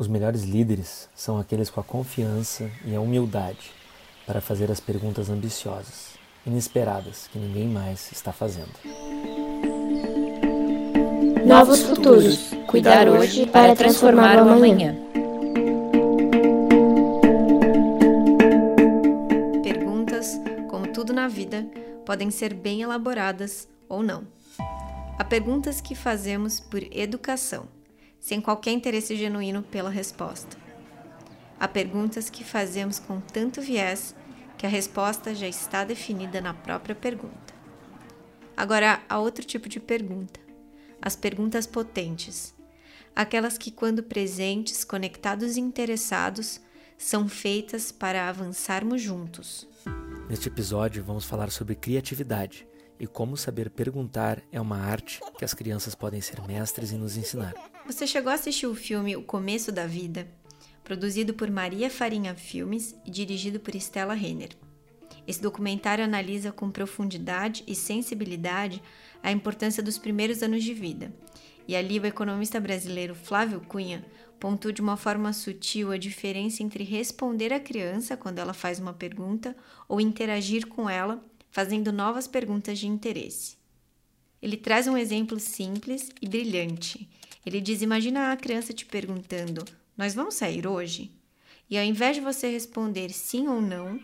Os melhores líderes são aqueles com a confiança e a humildade para fazer as perguntas ambiciosas, inesperadas que ninguém mais está fazendo. Novos futuros. Cuidar hoje para transformar o amanhã. Perguntas, como tudo na vida, podem ser bem elaboradas ou não. Há perguntas que fazemos por educação, sem qualquer interesse genuíno pela resposta. Há perguntas que fazemos com tanto viés que a resposta já está definida na própria pergunta. Agora, há outro tipo de pergunta as perguntas potentes, aquelas que, quando presentes, conectados e interessados, são feitas para avançarmos juntos. Neste episódio, vamos falar sobre criatividade e como saber perguntar é uma arte que as crianças podem ser mestres em nos ensinar. Você chegou a assistir o filme O Começo da Vida, produzido por Maria Farinha Filmes e dirigido por Stella Renner. Esse documentário analisa com profundidade e sensibilidade a importância dos primeiros anos de vida. E ali o economista brasileiro Flávio Cunha pontua de uma forma sutil a diferença entre responder à criança quando ela faz uma pergunta ou interagir com ela fazendo novas perguntas de interesse. Ele traz um exemplo simples e brilhante. Ele diz: Imagina a criança te perguntando: Nós vamos sair hoje? E ao invés de você responder sim ou não,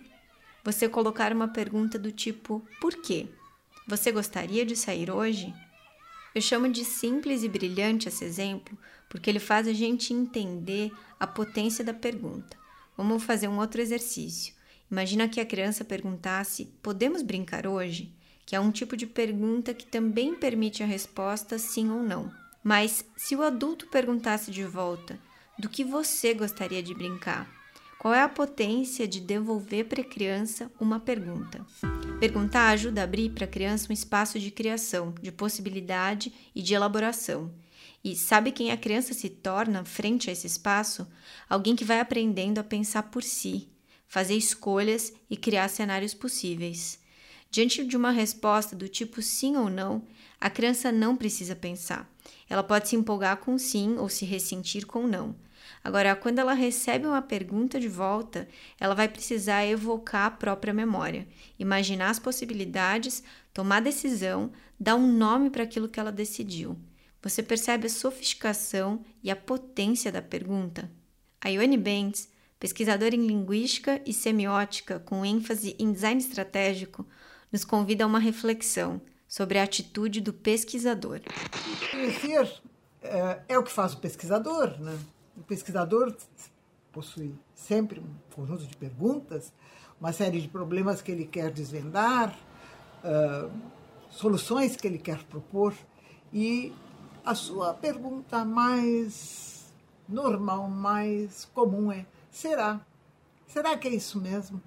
você colocar uma pergunta do tipo: Por quê? Você gostaria de sair hoje? Eu chamo de simples e brilhante esse exemplo porque ele faz a gente entender a potência da pergunta. Vamos fazer um outro exercício. Imagina que a criança perguntasse: Podemos brincar hoje? Que é um tipo de pergunta que também permite a resposta sim ou não. Mas se o adulto perguntasse de volta: Do que você gostaria de brincar? Qual é a potência de devolver para a criança uma pergunta? Perguntar ajuda a abrir para a criança um espaço de criação, de possibilidade e de elaboração. E sabe quem a criança se torna frente a esse espaço? Alguém que vai aprendendo a pensar por si, fazer escolhas e criar cenários possíveis. Diante de uma resposta do tipo sim ou não, a criança não precisa pensar. Ela pode se empolgar com sim ou se ressentir com não. Agora, quando ela recebe uma pergunta de volta, ela vai precisar evocar a própria memória, imaginar as possibilidades, tomar decisão, dar um nome para aquilo que ela decidiu. Você percebe a sofisticação e a potência da pergunta? A Ione Bentes, pesquisadora em linguística e semiótica com ênfase em design estratégico, nos convida a uma reflexão sobre a atitude do pesquisador. Conhecer é, é o que faz o pesquisador, né? O pesquisador possui sempre um conjunto de perguntas, uma série de problemas que ele quer desvendar, uh, soluções que ele quer propor, e a sua pergunta mais normal, mais comum é: será? Será que é isso mesmo?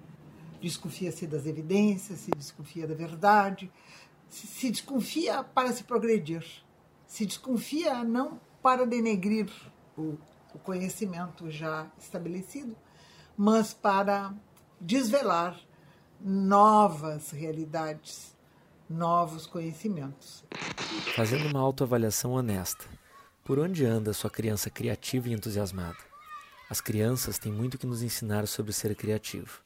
Desconfia-se das evidências, se desconfia da verdade, se, se desconfia para se progredir, se desconfia não para denegrir o o conhecimento já estabelecido, mas para desvelar novas realidades, novos conhecimentos. Fazendo uma autoavaliação honesta, por onde anda sua criança criativa e entusiasmada? As crianças têm muito que nos ensinar sobre ser criativo.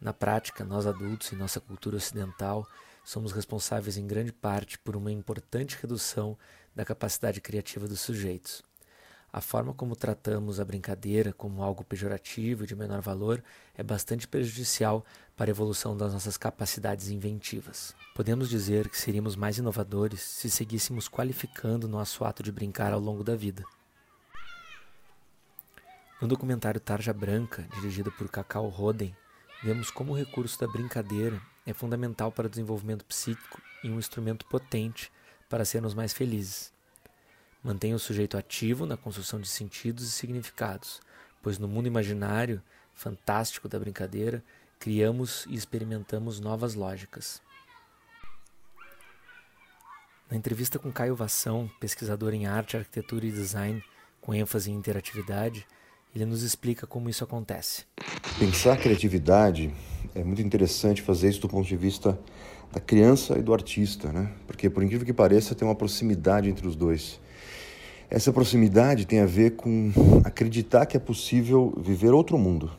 Na prática, nós adultos e nossa cultura ocidental somos responsáveis em grande parte por uma importante redução da capacidade criativa dos sujeitos. A forma como tratamos a brincadeira como algo pejorativo e de menor valor é bastante prejudicial para a evolução das nossas capacidades inventivas. Podemos dizer que seríamos mais inovadores se seguíssemos qualificando nosso ato de brincar ao longo da vida. No documentário Tarja Branca, dirigido por Cacau Roden, vemos como o recurso da brincadeira é fundamental para o desenvolvimento psíquico e um instrumento potente para sermos mais felizes. Mantém o sujeito ativo na construção de sentidos e significados, pois no mundo imaginário, fantástico da brincadeira, criamos e experimentamos novas lógicas. Na entrevista com Caio Vassão, pesquisador em arte, arquitetura e design, com ênfase em interatividade, ele nos explica como isso acontece. Pensar criatividade é muito interessante fazer isso do ponto de vista da criança e do artista, né? Porque por incrível que pareça tem uma proximidade entre os dois. Essa proximidade tem a ver com acreditar que é possível viver outro mundo.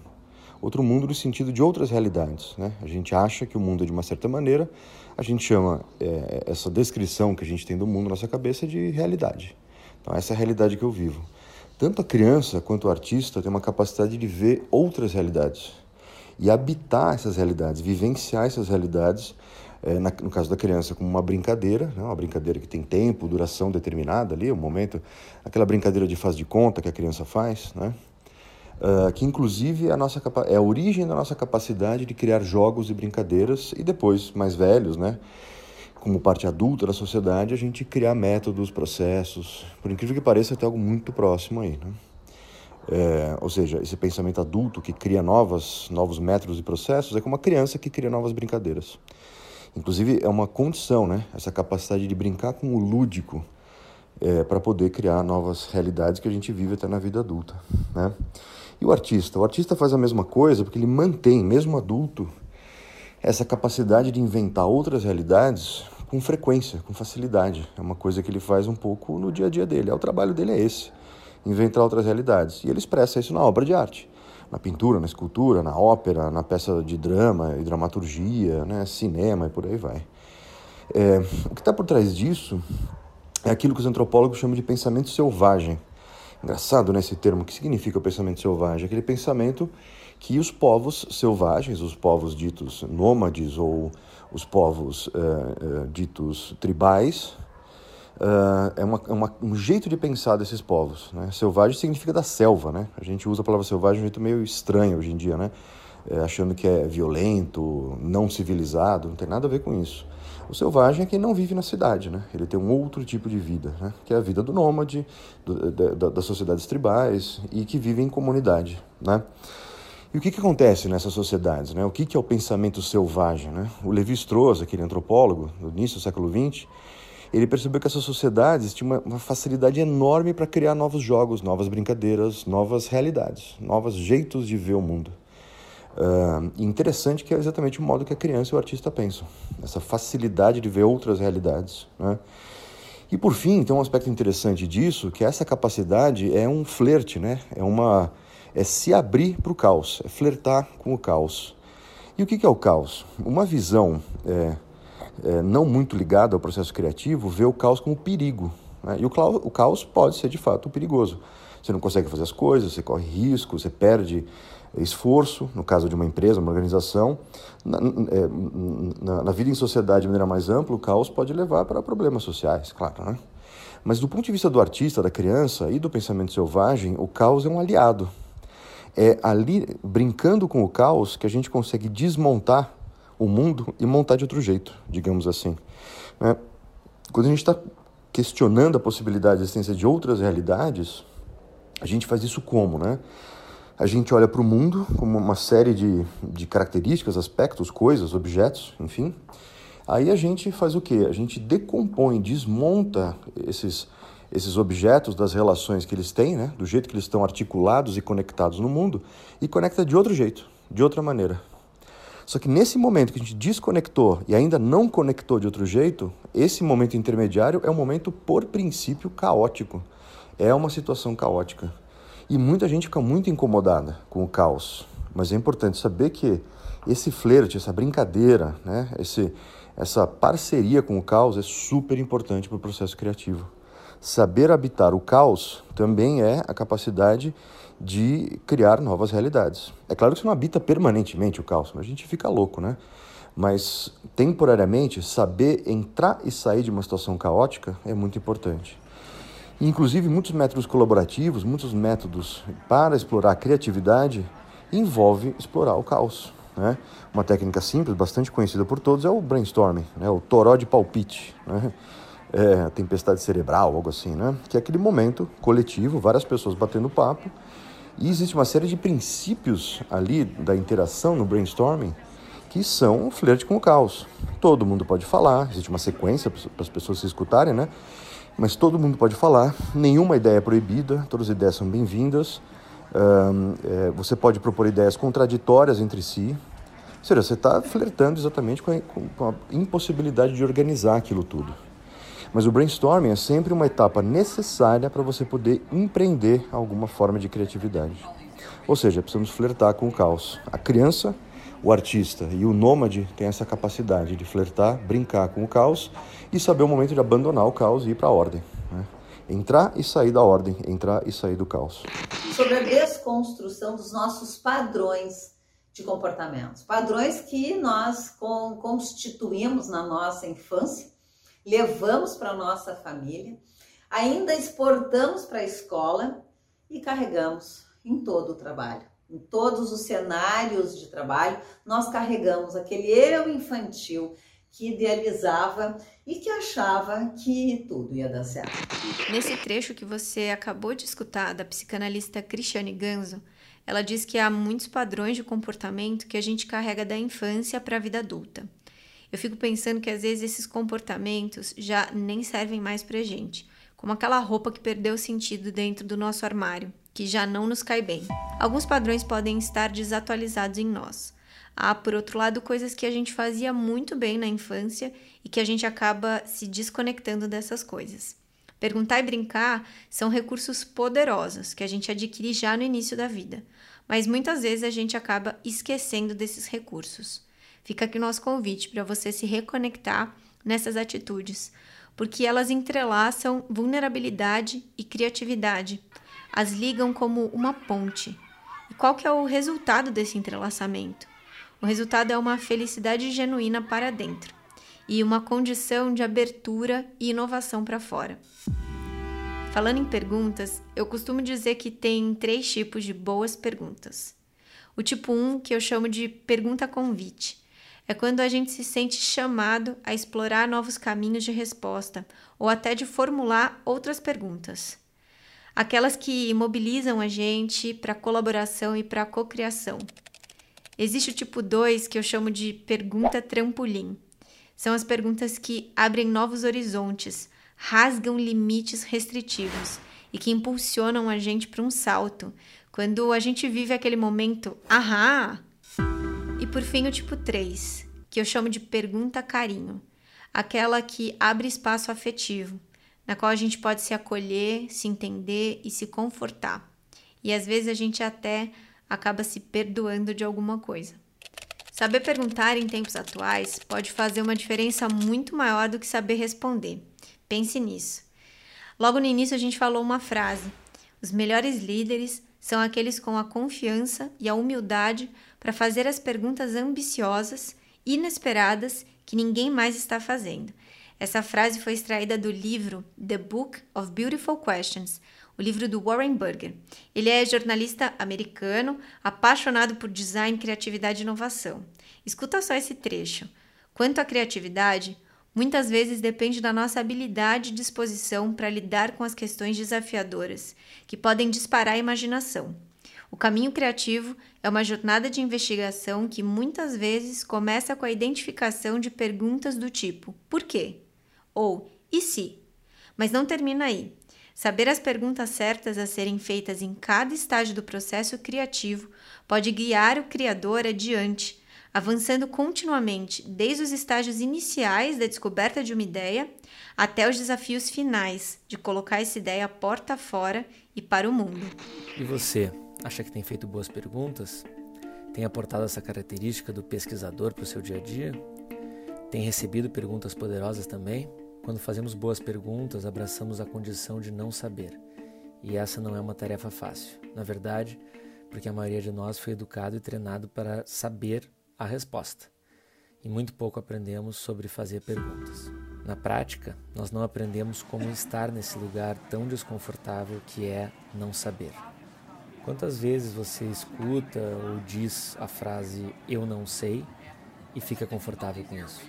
Outro mundo no sentido de outras realidades. Né? A gente acha que o mundo é de uma certa maneira, a gente chama é, essa descrição que a gente tem do mundo na nossa cabeça de realidade. Então, essa é a realidade que eu vivo. Tanto a criança quanto o artista tem uma capacidade de ver outras realidades e habitar essas realidades, vivenciar essas realidades é, na, no caso da criança, como uma brincadeira, né? uma brincadeira que tem tempo, duração determinada ali, um momento, aquela brincadeira de faz de conta que a criança faz, né? Uh, que inclusive é a, nossa, é a origem da nossa capacidade de criar jogos e brincadeiras e depois, mais velhos, né? como parte adulta da sociedade, a gente criar métodos, processos, por incrível que pareça, tem algo muito próximo aí. Né? É, ou seja, esse pensamento adulto que cria novas, novos métodos e processos é como uma criança que cria novas brincadeiras. Inclusive, é uma condição, né? Essa capacidade de brincar com o lúdico é, para poder criar novas realidades que a gente vive até na vida adulta, né? E o artista? O artista faz a mesma coisa porque ele mantém, mesmo adulto, essa capacidade de inventar outras realidades com frequência, com facilidade. É uma coisa que ele faz um pouco no dia a dia dele. É, o trabalho dele é esse, inventar outras realidades. E ele expressa isso na obra de arte na pintura, na escultura, na ópera, na peça de drama e dramaturgia, né, cinema e por aí vai. É, o que está por trás disso é aquilo que os antropólogos chamam de pensamento selvagem. Engraçado, né, esse termo. O que significa o pensamento selvagem? Aquele pensamento que os povos selvagens, os povos ditos nômades ou os povos é, é, ditos tribais, Uh, é, uma, é uma, um jeito de pensar desses povos. Né? Selvagem significa da selva, né? A gente usa a palavra selvagem de um jeito meio estranho hoje em dia, né? É, achando que é violento, não civilizado, não tem nada a ver com isso. O selvagem é quem não vive na cidade, né? Ele tem um outro tipo de vida, né? Que é a vida do nômade, do, da, das sociedades tribais e que vive em comunidade, né? E o que, que acontece nessas sociedades? Né? O que, que é o pensamento selvagem? Né? O Levi-Strauss, aquele antropólogo do início do século XX, ele percebeu que essas sociedades tinham uma, uma facilidade enorme para criar novos jogos, novas brincadeiras, novas realidades, novos jeitos de ver o mundo. Uh, interessante que é exatamente o modo que a criança e o artista pensam, essa facilidade de ver outras realidades. Né? E por fim, tem um aspecto interessante disso, que essa capacidade é um flerte, né? é, uma, é se abrir para o caos, é flertar com o caos. E o que é o caos? Uma visão é, é, não muito ligado ao processo criativo, vê o caos como perigo. Né? E o caos, o caos pode ser de fato perigoso. Você não consegue fazer as coisas, você corre risco, você perde esforço, no caso de uma empresa, uma organização. Na, é, na, na, vida em sociedade de maneira mais ampla, o caos pode levar para problemas sociais, claro. Né? Mas do ponto de vista do artista, da criança e do pensamento selvagem, o caos é um aliado. É ali, brincando com o caos, que a gente consegue desmontar o mundo e montar de outro jeito, digamos assim. Né? Quando a gente está questionando a possibilidade de existência de outras realidades, a gente faz isso como, né? A gente olha para o mundo como uma série de, de características, aspectos, coisas, objetos, enfim. Aí a gente faz o quê? A gente decompõe, desmonta esses, esses objetos das relações que eles têm, né? do jeito que eles estão articulados e conectados no mundo, e conecta de outro jeito, de outra maneira. Só que nesse momento que a gente desconectou e ainda não conectou de outro jeito, esse momento intermediário é um momento, por princípio, caótico. É uma situação caótica. E muita gente fica muito incomodada com o caos. Mas é importante saber que esse flerte, essa brincadeira, né, esse, essa parceria com o caos é super importante para o processo criativo. Saber habitar o caos também é a capacidade de criar novas realidades. É claro que você não habita permanentemente o caos, a gente fica louco, né? Mas temporariamente, saber entrar e sair de uma situação caótica é muito importante. Inclusive, muitos métodos colaborativos, muitos métodos para explorar a criatividade envolve explorar o caos. Né? Uma técnica simples, bastante conhecida por todos, é o brainstorming, né? o toró de palpite, né? é, a tempestade cerebral, algo assim, né? que é aquele momento coletivo, várias pessoas batendo papo e existe uma série de princípios ali da interação no brainstorming que são um flerte com o caos. Todo mundo pode falar, existe uma sequência para as pessoas se escutarem, né? Mas todo mundo pode falar, nenhuma ideia é proibida, todas as ideias são bem-vindas. É, você pode propor ideias contraditórias entre si. Ou seja, você está flertando exatamente com a, com a impossibilidade de organizar aquilo tudo. Mas o brainstorming é sempre uma etapa necessária para você poder empreender alguma forma de criatividade. Ou seja, precisamos flertar com o caos. A criança, o artista e o nômade têm essa capacidade de flertar, brincar com o caos e saber o momento de abandonar o caos e ir para a ordem. Né? Entrar e sair da ordem, entrar e sair do caos. Sobre a desconstrução dos nossos padrões de comportamentos, padrões que nós constituímos na nossa infância levamos para nossa família, ainda exportamos para a escola e carregamos em todo o trabalho. Em todos os cenários de trabalho, nós carregamos aquele eu infantil que idealizava e que achava que tudo ia dar certo. Nesse trecho que você acabou de escutar da psicanalista Cristiane Ganzo, ela diz que há muitos padrões de comportamento que a gente carrega da infância para a vida adulta. Eu fico pensando que às vezes esses comportamentos já nem servem mais pra gente, como aquela roupa que perdeu sentido dentro do nosso armário, que já não nos cai bem. Alguns padrões podem estar desatualizados em nós. Há, por outro lado, coisas que a gente fazia muito bem na infância e que a gente acaba se desconectando dessas coisas. Perguntar e brincar são recursos poderosos que a gente adquire já no início da vida, mas muitas vezes a gente acaba esquecendo desses recursos. Fica aqui o nosso convite para você se reconectar nessas atitudes, porque elas entrelaçam vulnerabilidade e criatividade, as ligam como uma ponte. E qual que é o resultado desse entrelaçamento? O resultado é uma felicidade genuína para dentro e uma condição de abertura e inovação para fora. Falando em perguntas, eu costumo dizer que tem três tipos de boas perguntas. O tipo 1, um, que eu chamo de pergunta convite, é quando a gente se sente chamado a explorar novos caminhos de resposta ou até de formular outras perguntas. Aquelas que mobilizam a gente para colaboração e para cocriação. Existe o tipo 2 que eu chamo de pergunta trampolim. São as perguntas que abrem novos horizontes, rasgam limites restritivos e que impulsionam a gente para um salto. Quando a gente vive aquele momento, ahá, e por fim, o tipo 3, que eu chamo de pergunta carinho, aquela que abre espaço afetivo, na qual a gente pode se acolher, se entender e se confortar. E às vezes a gente até acaba se perdoando de alguma coisa. Saber perguntar em tempos atuais pode fazer uma diferença muito maior do que saber responder. Pense nisso. Logo no início a gente falou uma frase: os melhores líderes são aqueles com a confiança e a humildade para fazer as perguntas ambiciosas, inesperadas, que ninguém mais está fazendo. Essa frase foi extraída do livro The Book of Beautiful Questions, o livro do Warren Burger. Ele é jornalista americano, apaixonado por design, criatividade e inovação. Escuta só esse trecho. Quanto à criatividade, muitas vezes depende da nossa habilidade e disposição para lidar com as questões desafiadoras, que podem disparar a imaginação. O caminho criativo é uma jornada de investigação que muitas vezes começa com a identificação de perguntas do tipo: por quê? ou e se? Mas não termina aí. Saber as perguntas certas a serem feitas em cada estágio do processo criativo pode guiar o criador adiante avançando continuamente desde os estágios iniciais da descoberta de uma ideia até os desafios finais de colocar essa ideia porta fora e para o mundo. E você, acha que tem feito boas perguntas? Tem aportado essa característica do pesquisador para o seu dia a dia? Tem recebido perguntas poderosas também? Quando fazemos boas perguntas, abraçamos a condição de não saber. E essa não é uma tarefa fácil. Na verdade, porque a maioria de nós foi educado e treinado para saber a resposta. E muito pouco aprendemos sobre fazer perguntas. Na prática, nós não aprendemos como estar nesse lugar tão desconfortável que é não saber. Quantas vezes você escuta ou diz a frase eu não sei e fica confortável com isso?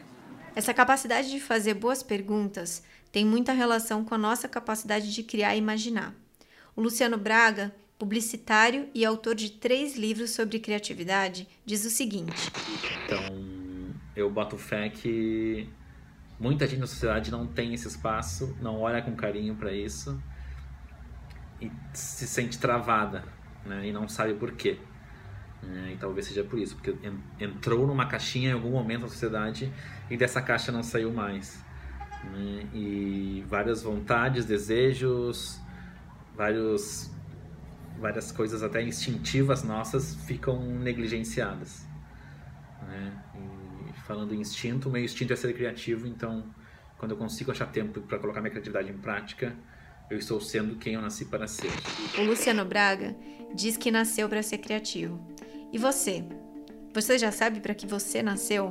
Essa capacidade de fazer boas perguntas tem muita relação com a nossa capacidade de criar e imaginar. O Luciano Braga publicitário e autor de três livros sobre criatividade, diz o seguinte: Então, eu boto fé que muita gente na sociedade não tem esse espaço, não olha com carinho para isso e se sente travada, né? E não sabe por quê. É, e talvez seja por isso, porque entrou numa caixinha em algum momento na sociedade e dessa caixa não saiu mais. Né? E várias vontades, desejos, vários, várias coisas até instintivas nossas ficam negligenciadas. Né? E falando em instinto, meu instinto é ser criativo, então quando eu consigo achar tempo para colocar minha criatividade em prática, eu estou sendo quem eu nasci para ser. O Luciano Braga diz que nasceu para ser criativo. E você? Você já sabe para que você nasceu?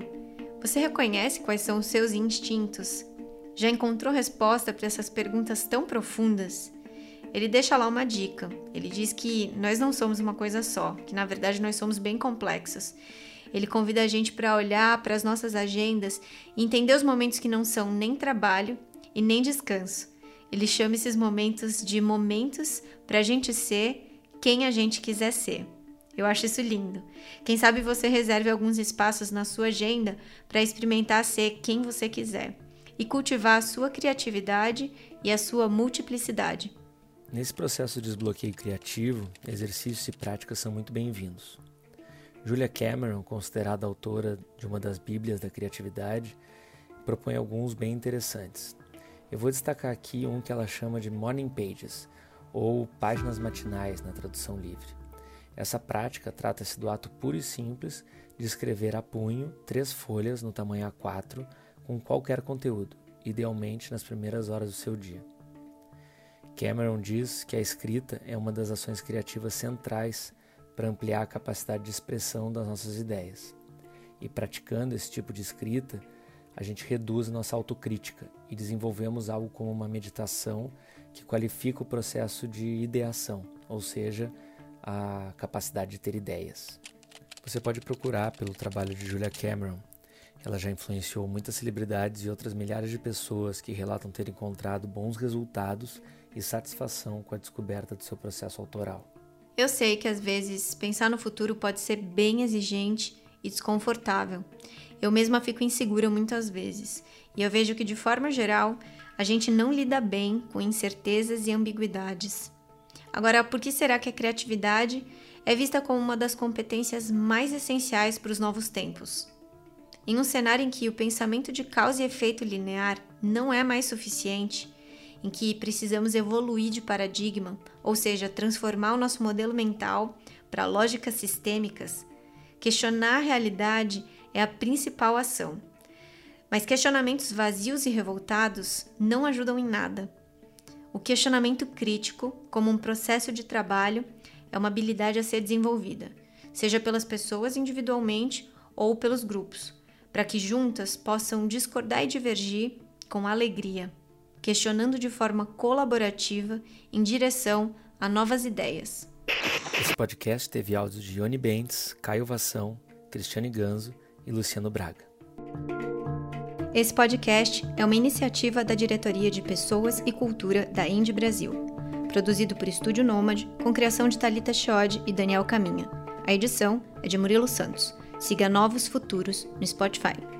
Você reconhece quais são os seus instintos? Já encontrou resposta para essas perguntas tão profundas? Ele deixa lá uma dica. Ele diz que nós não somos uma coisa só, que na verdade nós somos bem complexos. Ele convida a gente para olhar para as nossas agendas e entender os momentos que não são nem trabalho e nem descanso ele chama esses momentos de momentos para a gente ser quem a gente quiser ser. Eu acho isso lindo. Quem sabe você reserve alguns espaços na sua agenda para experimentar ser quem você quiser e cultivar a sua criatividade e a sua multiplicidade. Nesse processo de desbloqueio criativo, exercícios e práticas são muito bem-vindos. Julia Cameron, considerada autora de uma das Bíblias da criatividade, propõe alguns bem interessantes. Eu vou destacar aqui um que ela chama de Morning Pages, ou páginas matinais na tradução livre. Essa prática trata-se do ato puro e simples de escrever a punho três folhas no tamanho A4 com qualquer conteúdo, idealmente nas primeiras horas do seu dia. Cameron diz que a escrita é uma das ações criativas centrais para ampliar a capacidade de expressão das nossas ideias. E praticando esse tipo de escrita, a gente reduz nossa autocrítica e desenvolvemos algo como uma meditação que qualifica o processo de ideação, ou seja, a capacidade de ter ideias. Você pode procurar pelo trabalho de Julia Cameron. Ela já influenciou muitas celebridades e outras milhares de pessoas que relatam ter encontrado bons resultados e satisfação com a descoberta do seu processo autoral. Eu sei que às vezes pensar no futuro pode ser bem exigente e desconfortável. Eu mesma fico insegura muitas vezes, e eu vejo que, de forma geral, a gente não lida bem com incertezas e ambiguidades. Agora, por que será que a criatividade é vista como uma das competências mais essenciais para os novos tempos? Em um cenário em que o pensamento de causa e efeito linear não é mais suficiente, em que precisamos evoluir de paradigma, ou seja, transformar o nosso modelo mental para lógicas sistêmicas, questionar a realidade é a principal ação. Mas questionamentos vazios e revoltados não ajudam em nada. O questionamento crítico, como um processo de trabalho, é uma habilidade a ser desenvolvida, seja pelas pessoas individualmente ou pelos grupos, para que juntas possam discordar e divergir com alegria, questionando de forma colaborativa em direção a novas ideias. Esse podcast teve áudios de Ione Bentes, Caio Vação, Cristiane Ganzo e Luciano Braga. Esse podcast é uma iniciativa da Diretoria de Pessoas e Cultura da Indie Brasil, produzido por Estúdio Nômade, com criação de Talita Chiodi e Daniel Caminha. A edição é de Murilo Santos. Siga Novos Futuros no Spotify.